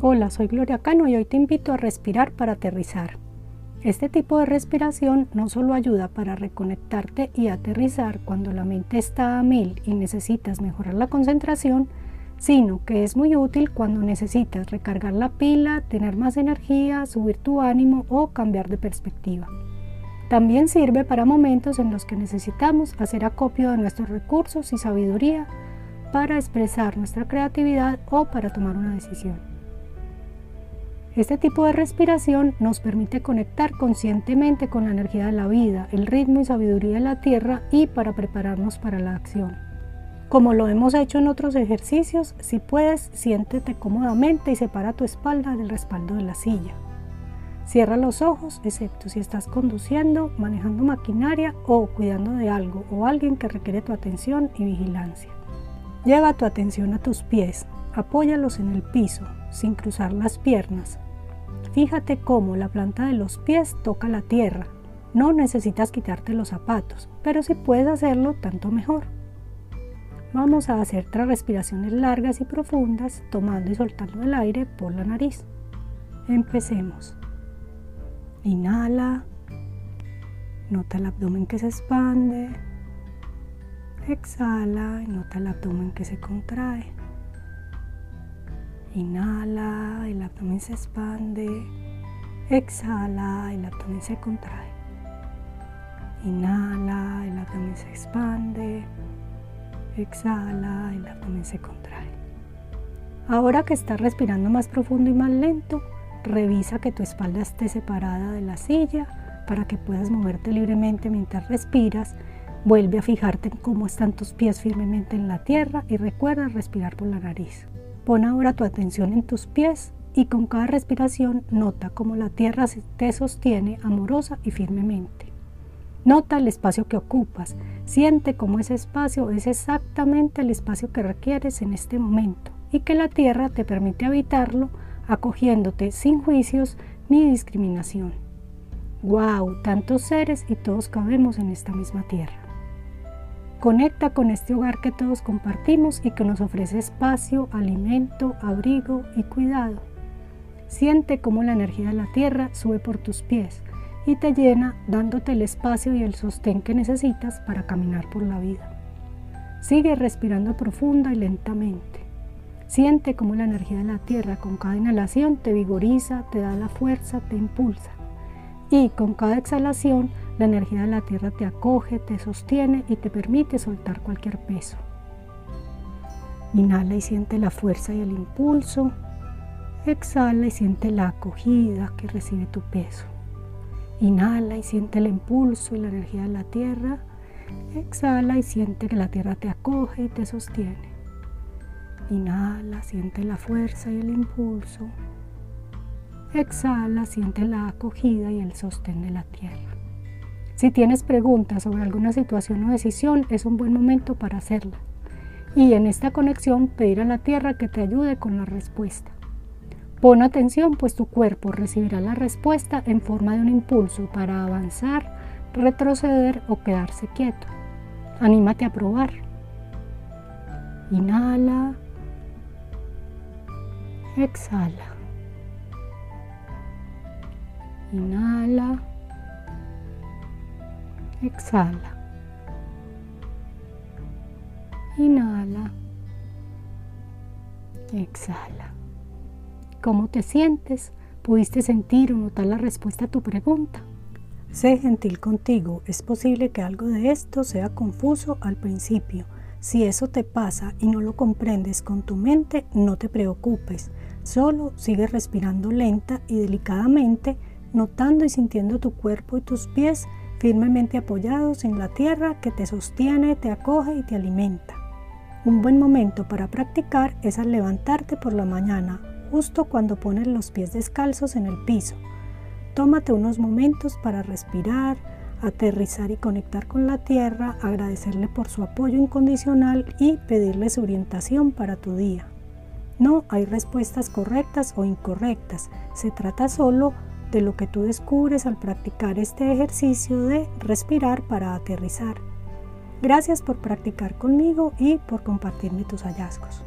Hola, soy Gloria Cano y hoy te invito a respirar para aterrizar. Este tipo de respiración no solo ayuda para reconectarte y aterrizar cuando la mente está a mil y necesitas mejorar la concentración, sino que es muy útil cuando necesitas recargar la pila, tener más energía, subir tu ánimo o cambiar de perspectiva. También sirve para momentos en los que necesitamos hacer acopio de nuestros recursos y sabiduría para expresar nuestra creatividad o para tomar una decisión. Este tipo de respiración nos permite conectar conscientemente con la energía de la vida, el ritmo y sabiduría de la tierra y para prepararnos para la acción. Como lo hemos hecho en otros ejercicios, si puedes, siéntete cómodamente y separa tu espalda del respaldo de la silla. Cierra los ojos, excepto si estás conduciendo, manejando maquinaria o cuidando de algo o alguien que requiere tu atención y vigilancia. Lleva tu atención a tus pies, apóyalos en el piso, sin cruzar las piernas, Fíjate cómo la planta de los pies toca la tierra. No necesitas quitarte los zapatos, pero si puedes hacerlo, tanto mejor. Vamos a hacer tres respiraciones largas y profundas, tomando y soltando el aire por la nariz. Empecemos. Inhala. Nota el abdomen que se expande. Exhala y nota el abdomen que se contrae. Inhala, el abdomen se expande. Exhala, el abdomen se contrae. Inhala, el abdomen se expande. Exhala, el abdomen se contrae. Ahora que estás respirando más profundo y más lento, revisa que tu espalda esté separada de la silla para que puedas moverte libremente mientras respiras. Vuelve a fijarte en cómo están tus pies firmemente en la tierra y recuerda respirar por la nariz. Pon ahora tu atención en tus pies y con cada respiración nota cómo la tierra te sostiene amorosa y firmemente. Nota el espacio que ocupas, siente cómo ese espacio es exactamente el espacio que requieres en este momento y que la tierra te permite habitarlo acogiéndote sin juicios ni discriminación. ¡Wow! Tantos seres y todos cabemos en esta misma tierra. Conecta con este hogar que todos compartimos y que nos ofrece espacio, alimento, abrigo y cuidado. Siente cómo la energía de la tierra sube por tus pies y te llena dándote el espacio y el sostén que necesitas para caminar por la vida. Sigue respirando profunda y lentamente. Siente cómo la energía de la tierra con cada inhalación te vigoriza, te da la fuerza, te impulsa. Y con cada exhalación la energía de la tierra te acoge, te sostiene y te permite soltar cualquier peso. Inhala y siente la fuerza y el impulso. Exhala y siente la acogida que recibe tu peso. Inhala y siente el impulso y la energía de la tierra. Exhala y siente que la tierra te acoge y te sostiene. Inhala, siente la fuerza y el impulso. Exhala, siente la acogida y el sostén de la tierra. Si tienes preguntas sobre alguna situación o decisión, es un buen momento para hacerla. Y en esta conexión pedir a la tierra que te ayude con la respuesta. Pon atención, pues tu cuerpo recibirá la respuesta en forma de un impulso para avanzar, retroceder o quedarse quieto. Anímate a probar. Inhala. Exhala. Inhala. Exhala. Inhala. Exhala. ¿Cómo te sientes? ¿Pudiste sentir o notar la respuesta a tu pregunta? Sé gentil contigo. Es posible que algo de esto sea confuso al principio. Si eso te pasa y no lo comprendes con tu mente, no te preocupes. Solo sigue respirando lenta y delicadamente, notando y sintiendo tu cuerpo y tus pies firmemente apoyados en la tierra que te sostiene, te acoge y te alimenta. Un buen momento para practicar es al levantarte por la mañana, justo cuando pones los pies descalzos en el piso. Tómate unos momentos para respirar, aterrizar y conectar con la tierra, agradecerle por su apoyo incondicional y pedirle su orientación para tu día. No hay respuestas correctas o incorrectas, se trata solo de lo que tú descubres al practicar este ejercicio de respirar para aterrizar. Gracias por practicar conmigo y por compartirme tus hallazgos.